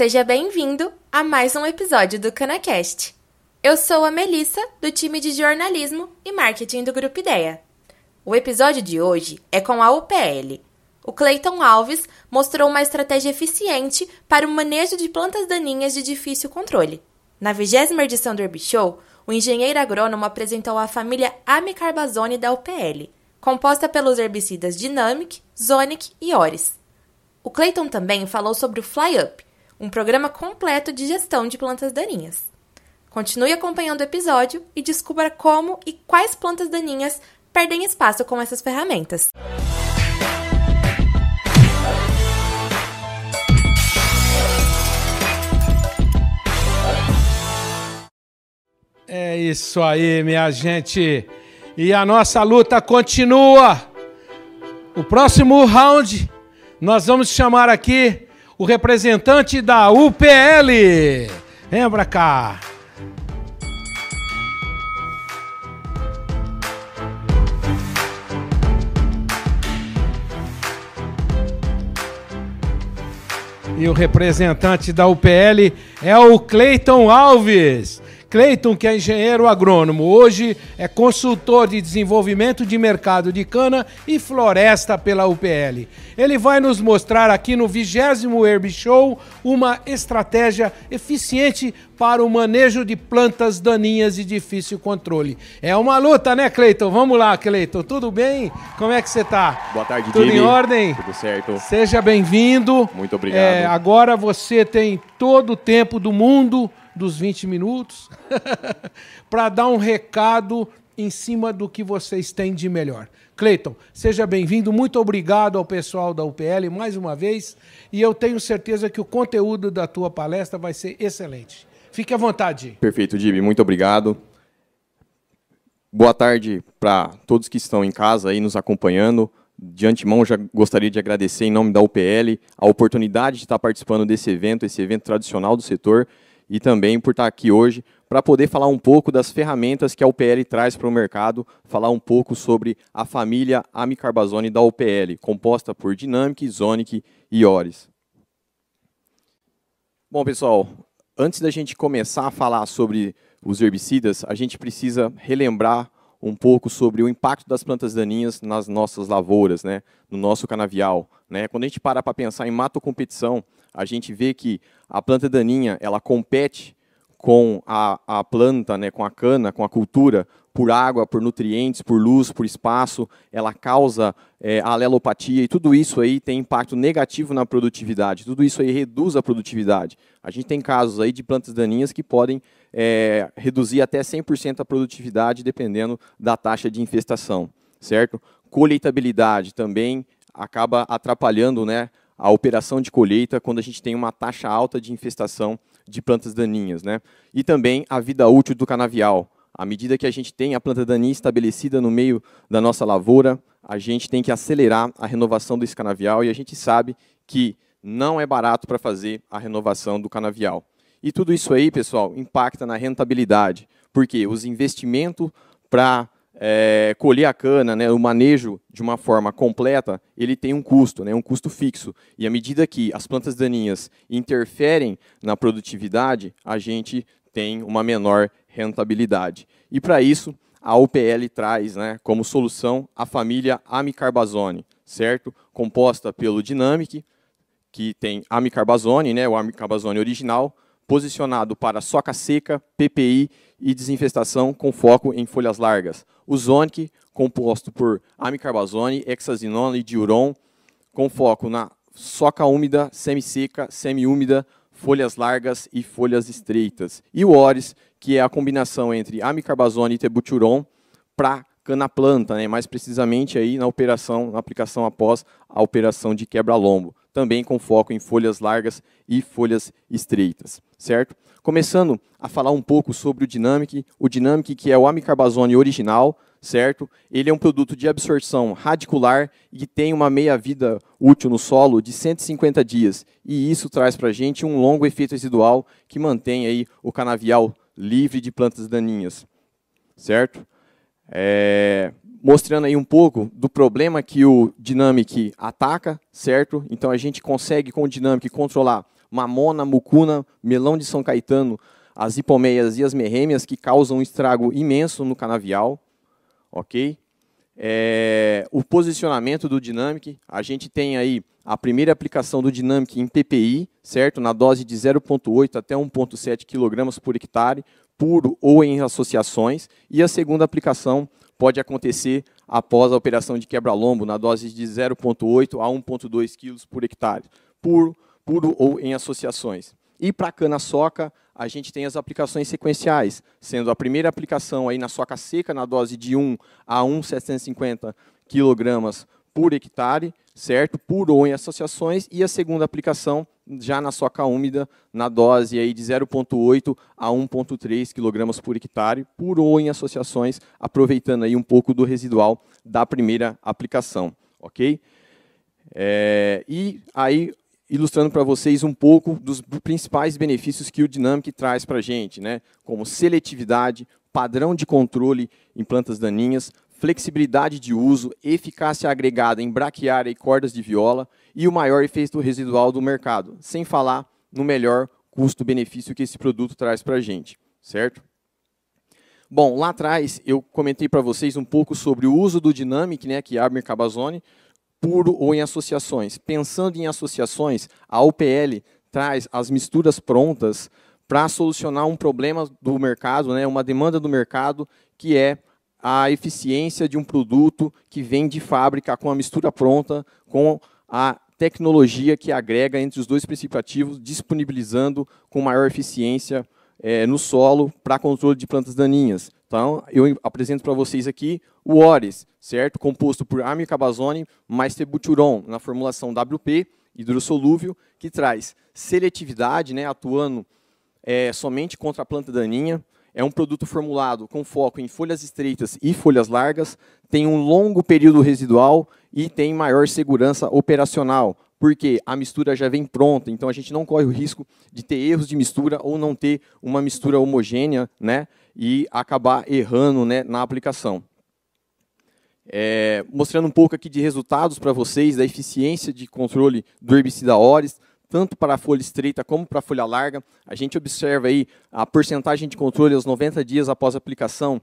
Seja bem-vindo a mais um episódio do CanaCast. Eu sou a Melissa, do time de jornalismo e marketing do Grupo Ideia. O episódio de hoje é com a UPL. O Clayton Alves mostrou uma estratégia eficiente para o manejo de plantas daninhas de difícil controle. Na vigésima edição do Herbishow, o engenheiro agrônomo apresentou a família Amicarbazone da UPL, composta pelos herbicidas Dynamic, Zonic e Oris. O Clayton também falou sobre o Fly Up, um programa completo de gestão de plantas daninhas. Continue acompanhando o episódio e descubra como e quais plantas daninhas perdem espaço com essas ferramentas. É isso aí, minha gente. E a nossa luta continua. O próximo round, nós vamos chamar aqui o representante da UPL. Vem pra cá. E o representante da UPL é o Cleiton Alves. Cleiton, que é engenheiro agrônomo, hoje é consultor de desenvolvimento de mercado de cana e floresta pela UPL. Ele vai nos mostrar aqui no 20 Herb Show uma estratégia eficiente para o manejo de plantas daninhas e difícil controle. É uma luta, né, Cleiton? Vamos lá, Cleiton. Tudo bem? Como é que você está? Boa tarde, Tudo Jimmy. em ordem? Tudo certo. Seja bem-vindo. Muito obrigado. É, agora você tem todo o tempo do mundo dos 20 minutos para dar um recado em cima do que vocês têm de melhor. Cleiton, seja bem-vindo. Muito obrigado ao pessoal da UPL mais uma vez. E eu tenho certeza que o conteúdo da tua palestra vai ser excelente. Fique à vontade. Perfeito, Jimmy. Muito obrigado. Boa tarde para todos que estão em casa aí nos acompanhando. De antemão, já gostaria de agradecer em nome da UPL a oportunidade de estar participando desse evento, esse evento tradicional do setor e também por estar aqui hoje para poder falar um pouco das ferramentas que a UPL traz para o mercado, falar um pouco sobre a família Amicarbazone da UPL, composta por Dynamic, Zonic e Oris. Bom, pessoal, antes da gente começar a falar sobre os herbicidas, a gente precisa relembrar um pouco sobre o impacto das plantas daninhas nas nossas lavouras, né, no nosso canavial. Né? Quando a gente para para pensar em mato competição, a gente vê que a planta daninha ela compete com a, a planta, né, com a cana, com a cultura, por água, por nutrientes, por luz, por espaço, ela causa é, alelopatia e tudo isso aí tem impacto negativo na produtividade, tudo isso aí reduz a produtividade. A gente tem casos aí de plantas daninhas que podem é, reduzir até 100% a produtividade dependendo da taxa de infestação, certo? Colheitabilidade também acaba atrapalhando né, a operação de colheita quando a gente tem uma taxa alta de infestação de plantas daninhas. Né? E também a vida útil do canavial. À medida que a gente tem a planta daninha estabelecida no meio da nossa lavoura, a gente tem que acelerar a renovação desse canavial e a gente sabe que não é barato para fazer a renovação do canavial. E tudo isso aí, pessoal, impacta na rentabilidade, porque os investimentos para é, colher a cana, né, o manejo de uma forma completa, ele tem um custo, né, um custo fixo. E à medida que as plantas daninhas interferem na produtividade, a gente tem uma menor rentabilidade. E para isso, a UPL traz né, como solução a família Amicarbazone, certo? Composta pelo Dynamic, que tem amicarbazone, né, o amicarbazone original, posicionado para soca seca, PPI e desinfestação com foco em folhas largas. O Zonic, composto por amicarbazone, hexazinona e diuron, com foco na soca úmida, semi-seca, semi-úmida, folhas largas e folhas estreitas. E o Oris, que é a combinação entre amicarbazone e tebuturon para cana-planta, né? mais precisamente aí na operação, na aplicação após a operação de quebra-lombo, também com foco em folhas largas e folhas estreitas, certo? Começando a falar um pouco sobre o Dynamic, o Dynamic que é o amicarbazone original, certo? Ele é um produto de absorção radicular e tem uma meia-vida útil no solo de 150 dias. E isso traz para a gente um longo efeito residual que mantém aí o canavial livre de plantas daninhas, certo? É, mostrando aí um pouco do problema que o Dynamic ataca, certo? Então a gente consegue com o Dynamic controlar mamona, mucuna, melão de São Caetano, as hipomeias e as merrêmias, que causam um estrago imenso no canavial. Ok? É, o posicionamento do Dynamic, a gente tem aí a primeira aplicação do Dynamic em PPI, certo? Na dose de 0,8 até 1,7 kg por hectare, puro ou em associações. E a segunda aplicação pode acontecer após a operação de quebra-lombo, na dose de 0,8 a 1,2 kg por hectare, puro, puro ou em associações. E para a cana-soca, a gente tem as aplicações sequenciais, sendo a primeira aplicação aí na soca seca, na dose de 1 a 1,750 kg por hectare, certo? Por ou em associações, e a segunda aplicação já na soca úmida, na dose aí de 0,8 a 1,3 kg por hectare, por ou em associações, aproveitando aí um pouco do residual da primeira aplicação, ok? É, e aí ilustrando para vocês um pouco dos principais benefícios que o Dynamic traz para a gente, né? como seletividade, padrão de controle em plantas daninhas, flexibilidade de uso, eficácia agregada em braquiária e cordas de viola e o maior efeito residual do mercado, sem falar no melhor custo-benefício que esse produto traz para a gente, certo? Bom, lá atrás eu comentei para vocês um pouco sobre o uso do Dynamic, né, que é a Mercabazone, puro ou em associações. Pensando em associações, a UPL traz as misturas prontas para solucionar um problema do mercado, né, uma demanda do mercado, que é a eficiência de um produto que vem de fábrica com a mistura pronta, com a tecnologia que agrega entre os dois princípios ativos, disponibilizando com maior eficiência é, no solo para controle de plantas daninhas. Então, eu apresento para vocês aqui o ORES, certo? Composto por amicabazone mais tebuturon, na formulação WP, hidrossolúvel, que traz seletividade, né, atuando é, somente contra a planta daninha. É um produto formulado com foco em folhas estreitas e folhas largas, tem um longo período residual e tem maior segurança operacional, porque a mistura já vem pronta, então a gente não corre o risco de ter erros de mistura ou não ter uma mistura homogênea, né, e acabar errando né, na aplicação. É, mostrando um pouco aqui de resultados para vocês da eficiência de controle do herbicida Ores, tanto para a folha estreita como para a folha larga. A gente observa aí a porcentagem de controle aos 90 dias após aplicação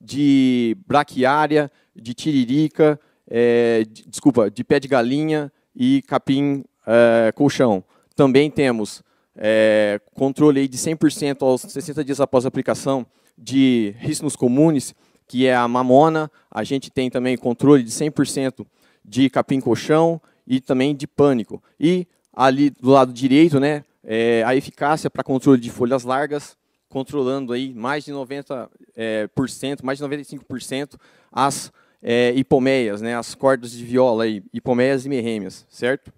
de braquiária, de tiririca, é, de, desculpa, de pé de galinha e capim é, colchão. Também temos é, controle aí de 100% aos 60 dias após aplicação de riscos comuns, que é a mamona. A gente tem também controle de 100% de capim-colchão e também de pânico. E ali do lado direito, né, é, a eficácia para controle de folhas largas, controlando aí mais de 90%, é, por cento, mais de 95% as é, hipomeias, né, as cordas de viola, aí, hipomeias e merrêmias, certo?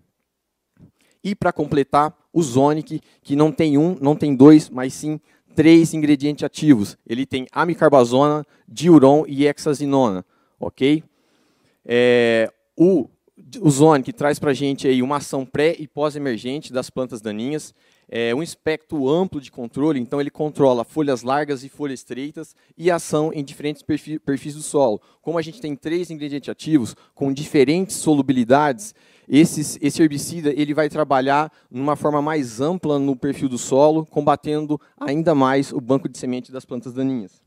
E para completar, o Zonic, que não tem um, não tem dois, mas sim três ingredientes ativos. Ele tem amicarbazona, diuron e hexazinona, ok? É, o, o Zone, que traz para a gente aí uma ação pré e pós-emergente das plantas daninhas, é um espectro amplo de controle, então ele controla folhas largas e folhas estreitas e ação em diferentes perfis, do solo. Como a gente tem três ingredientes ativos com diferentes solubilidades, esse, esse herbicida ele vai trabalhar numa forma mais ampla no perfil do solo, combatendo ainda mais o banco de semente das plantas daninhas.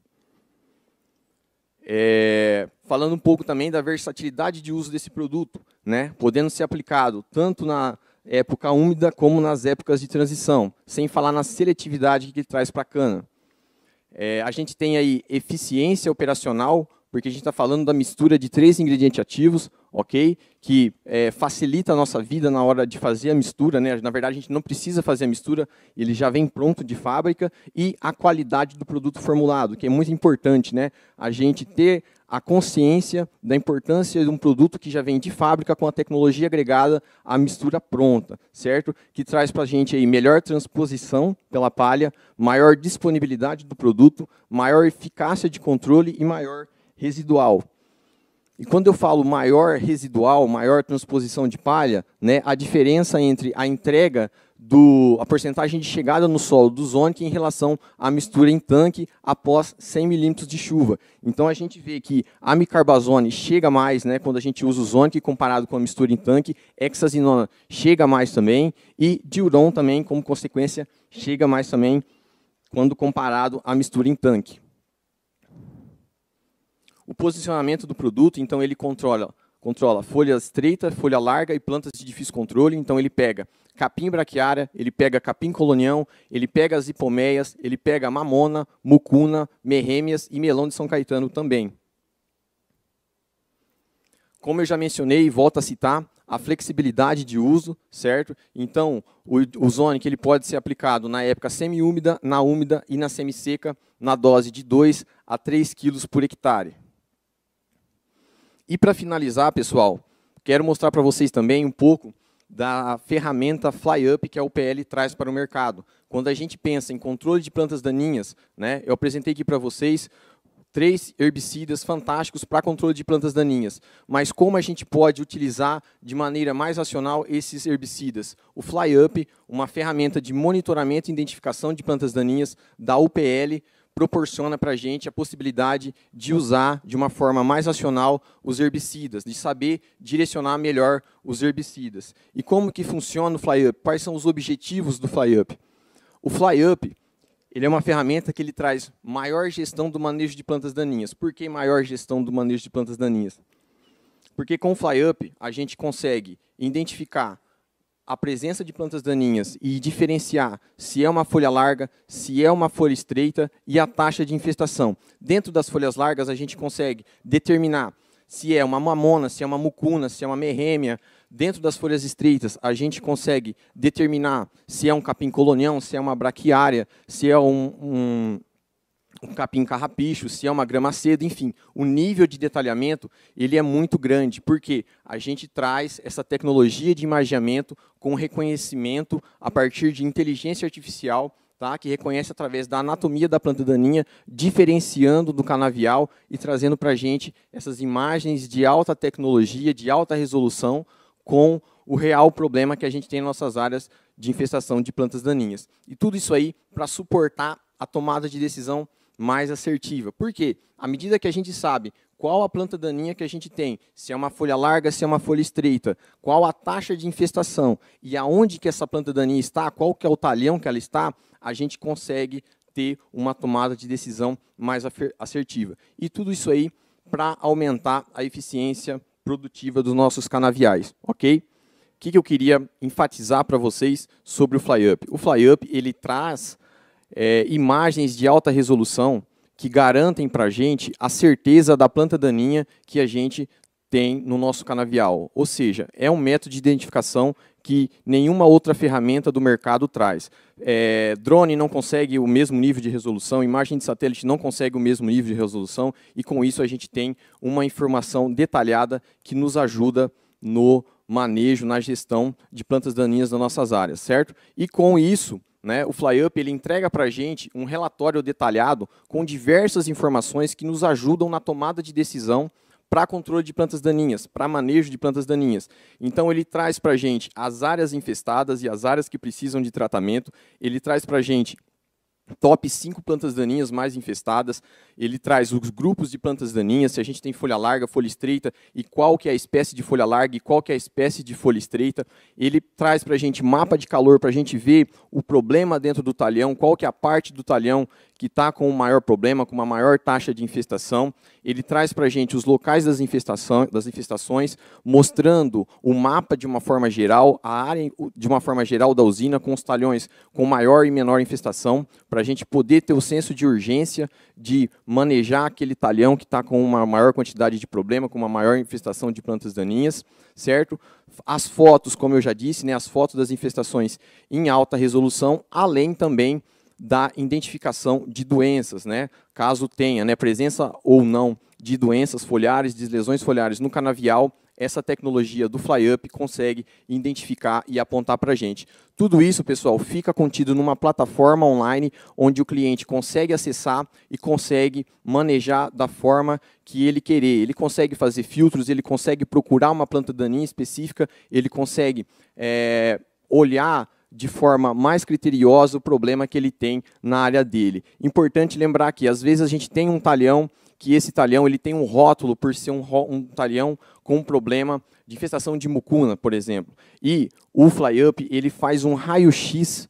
É, falando um pouco também da versatilidade de uso desse produto, né, podendo ser aplicado tanto na época úmida como nas épocas de transição, sem falar na seletividade que ele traz para a cana. É, a gente tem aí eficiência operacional, porque a gente está falando da mistura de três ingredientes ativos, ok? Que é, facilita a nossa vida na hora de fazer a mistura, né? Na verdade, a gente não precisa fazer a mistura, ele já vem pronto de fábrica e a qualidade do produto formulado, que é muito importante, né? A gente ter a consciência da importância de um produto que já vem de fábrica com a tecnologia agregada à mistura pronta, certo? Que traz para a gente aí melhor transposição pela palha, maior disponibilidade do produto, maior eficácia de controle e maior residual. E quando eu falo maior residual, maior transposição de palha, né, a diferença entre a entrega do, a porcentagem de chegada no solo do Zonic em relação à mistura em tanque após 100 milímetros de chuva. Então a gente vê que a micarbazone chega mais né, quando a gente usa o Zonic comparado com a mistura em tanque, hexazinona chega mais também e diuron também, como consequência, chega mais também quando comparado à mistura em tanque. O posicionamento do produto, então ele controla controla folha estreita, folha larga e plantas de difícil controle. Então ele pega capim braquiária, ele pega capim colonião, ele pega as hipomeias, ele pega mamona, mucuna, merrêmias e melão de São Caetano também. Como eu já mencionei e volto a citar, a flexibilidade de uso, certo? Então, o, o Zonic ele pode ser aplicado na época semi-úmida, na úmida e na semi-seca, na dose de 2 a 3 kg por hectare. E para finalizar, pessoal, quero mostrar para vocês também um pouco da ferramenta FlyUp que a UPL traz para o mercado. Quando a gente pensa em controle de plantas daninhas, né, eu apresentei aqui para vocês três herbicidas fantásticos para controle de plantas daninhas. Mas como a gente pode utilizar de maneira mais racional esses herbicidas? O FlyUp, uma ferramenta de monitoramento e identificação de plantas daninhas da UPL, proporciona para a gente a possibilidade de usar de uma forma mais racional os herbicidas, de saber direcionar melhor os herbicidas. E como que funciona o FlyUp? Quais são os objetivos do FlyUp? O FlyUp ele é uma ferramenta que ele traz maior gestão do manejo de plantas daninhas. Por que maior gestão do manejo de plantas daninhas? Porque com o FlyUp a gente consegue identificar a presença de plantas daninhas e diferenciar se é uma folha larga, se é uma folha estreita e a taxa de infestação. Dentro das folhas largas, a gente consegue determinar se é uma mamona, se é uma mucuna, se é uma merrêmia. Dentro das folhas estreitas, a gente consegue determinar se é um capim colonião, se é uma braquiária, se é um, um um capim carrapicho, se é uma grama cedo, enfim, o nível de detalhamento ele é muito grande, porque a gente traz essa tecnologia de imaginamento com reconhecimento a partir de inteligência artificial, tá, que reconhece através da anatomia da planta daninha, diferenciando do canavial e trazendo para a gente essas imagens de alta tecnologia, de alta resolução, com o real problema que a gente tem em nossas áreas de infestação de plantas daninhas. E tudo isso aí para suportar a tomada de decisão mais assertiva. Por quê? À medida que a gente sabe qual a planta daninha que a gente tem, se é uma folha larga, se é uma folha estreita, qual a taxa de infestação e aonde que essa planta daninha está, qual que é o talhão que ela está, a gente consegue ter uma tomada de decisão mais assertiva. E tudo isso aí para aumentar a eficiência produtiva dos nossos canaviais, ok? O que, que eu queria enfatizar para vocês sobre o FlyUp? O FlyUp ele traz é, imagens de alta resolução que garantem para a gente a certeza da planta daninha que a gente tem no nosso canavial. Ou seja, é um método de identificação que nenhuma outra ferramenta do mercado traz. É, drone não consegue o mesmo nível de resolução, imagem de satélite não consegue o mesmo nível de resolução, e com isso a gente tem uma informação detalhada que nos ajuda no manejo, na gestão de plantas daninhas nas nossas áreas, certo? E com isso, né, o FlyUp ele entrega para a gente um relatório detalhado com diversas informações que nos ajudam na tomada de decisão para controle de plantas daninhas, para manejo de plantas daninhas. Então ele traz para a gente as áreas infestadas e as áreas que precisam de tratamento, ele traz para a gente top 5 plantas daninhas mais infestadas. Ele traz os grupos de plantas daninhas, se a gente tem folha larga, folha estreita, e qual que é a espécie de folha larga e qual que é a espécie de folha estreita. Ele traz para a gente mapa de calor para a gente ver o problema dentro do talhão, qual que é a parte do talhão que está com o maior problema, com uma maior taxa de infestação. Ele traz para a gente os locais das, infestação, das infestações, mostrando o mapa de uma forma geral, a área de uma forma geral da usina, com os talhões com maior e menor infestação, para a gente poder ter o senso de urgência de manejar aquele talhão que está com uma maior quantidade de problema, com uma maior infestação de plantas daninhas, certo? As fotos, como eu já disse, né, as fotos das infestações em alta resolução, além também da identificação de doenças, né? Caso tenha né, presença ou não de doenças foliares, de lesões foliares no canavial, essa tecnologia do FlyUp consegue identificar e apontar para a gente. Tudo isso, pessoal, fica contido numa plataforma online onde o cliente consegue acessar e consegue manejar da forma que ele querer. Ele consegue fazer filtros, ele consegue procurar uma planta daninha específica, ele consegue é, olhar de forma mais criteriosa o problema que ele tem na área dele. Importante lembrar que às vezes a gente tem um talhão que esse talhão ele tem um rótulo por ser um, um talhão com um problema de infestação de mucuna, por exemplo. E o FlyUp ele faz um raio-x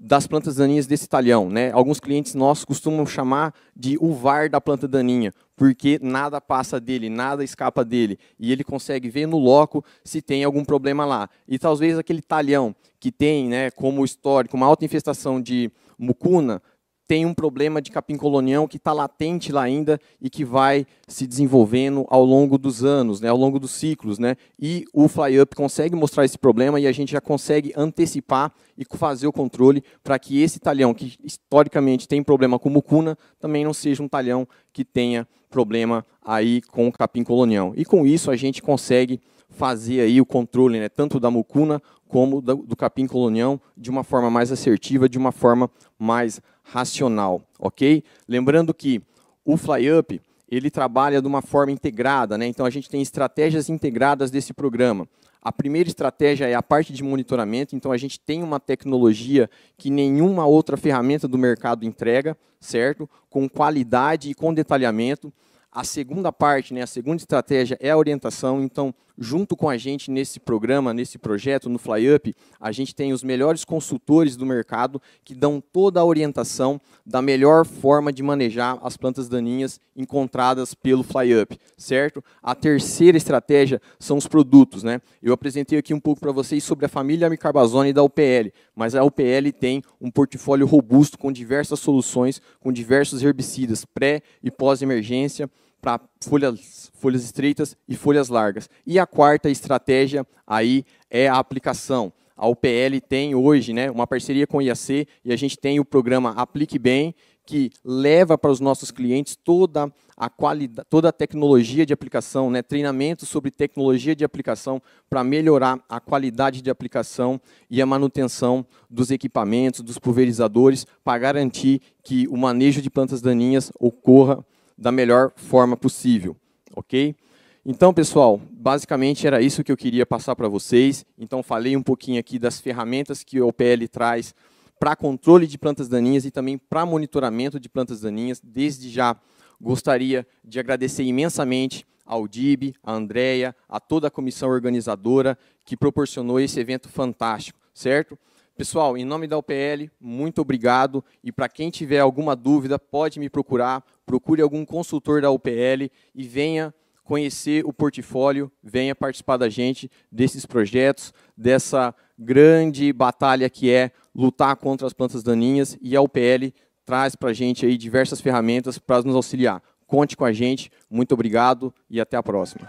das plantas daninhas desse talhão. Né? Alguns clientes nossos costumam chamar de o VAR da planta daninha, porque nada passa dele, nada escapa dele. E ele consegue ver no loco se tem algum problema lá. E talvez aquele talhão que tem né, como histórico uma alta infestação de mucuna, tem um problema de capim colonial que está latente lá ainda e que vai se desenvolvendo ao longo dos anos, né, ao longo dos ciclos. Né, e o FlyUp consegue mostrar esse problema e a gente já consegue antecipar e fazer o controle para que esse talhão, que historicamente tem problema com mucuna, também não seja um talhão que tenha problema aí com o capim colonial. E com isso a gente consegue fazer aí o controle né, tanto da mucuna como do, do capim colonial de uma forma mais assertiva, de uma forma mais racional, ok? Lembrando que o FlyUp ele trabalha de uma forma integrada, né? então a gente tem estratégias integradas desse programa. A primeira estratégia é a parte de monitoramento, então a gente tem uma tecnologia que nenhuma outra ferramenta do mercado entrega, certo? Com qualidade e com detalhamento. A segunda parte, né, a segunda estratégia é a orientação. Então, junto com a gente nesse programa, nesse projeto, no FlyUp, a gente tem os melhores consultores do mercado que dão toda a orientação da melhor forma de manejar as plantas daninhas encontradas pelo FlyUp, certo? A terceira estratégia são os produtos, né? Eu apresentei aqui um pouco para vocês sobre a família Micarbazone da UPL, mas a UPL tem um portfólio robusto com diversas soluções, com diversos herbicidas pré e pós-emergência, para folhas, folhas estreitas e folhas largas. E a quarta estratégia aí é a aplicação. A UPL tem hoje né, uma parceria com o IAC e a gente tem o programa Aplique Bem, que leva para os nossos clientes toda a qualidade, toda a tecnologia de aplicação, né, treinamento sobre tecnologia de aplicação para melhorar a qualidade de aplicação e a manutenção dos equipamentos, dos pulverizadores, para garantir que o manejo de plantas daninhas ocorra da melhor forma possível, ok? Então, pessoal, basicamente era isso que eu queria passar para vocês. Então, falei um pouquinho aqui das ferramentas que o OPL traz para controle de plantas daninhas e também para monitoramento de plantas daninhas. Desde já, gostaria de agradecer imensamente ao DIB, a Andrea, a toda a comissão organizadora que proporcionou esse evento fantástico, certo? Pessoal, em nome da UPL, muito obrigado. E para quem tiver alguma dúvida, pode me procurar. Procure algum consultor da UPL e venha conhecer o portfólio, venha participar da gente desses projetos, dessa grande batalha que é lutar contra as plantas daninhas. E a UPL traz para a gente aí diversas ferramentas para nos auxiliar. Conte com a gente. Muito obrigado e até a próxima.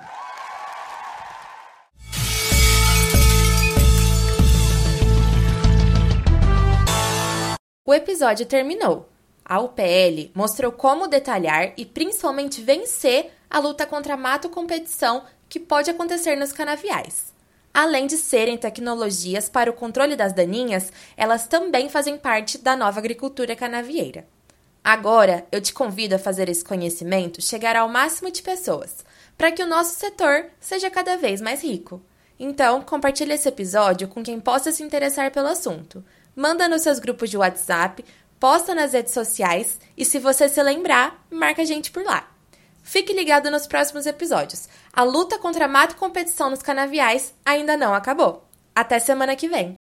O episódio terminou. A UPL mostrou como detalhar e principalmente vencer a luta contra a mato competição que pode acontecer nos canaviais. Além de serem tecnologias para o controle das daninhas, elas também fazem parte da nova agricultura canavieira. Agora, eu te convido a fazer esse conhecimento chegar ao máximo de pessoas, para que o nosso setor seja cada vez mais rico. Então, compartilhe esse episódio com quem possa se interessar pelo assunto manda nos seus grupos de WhatsApp, posta nas redes sociais e se você se lembrar, marca a gente por lá. Fique ligado nos próximos episódios. A luta contra a mato competição nos canaviais ainda não acabou. Até semana que vem!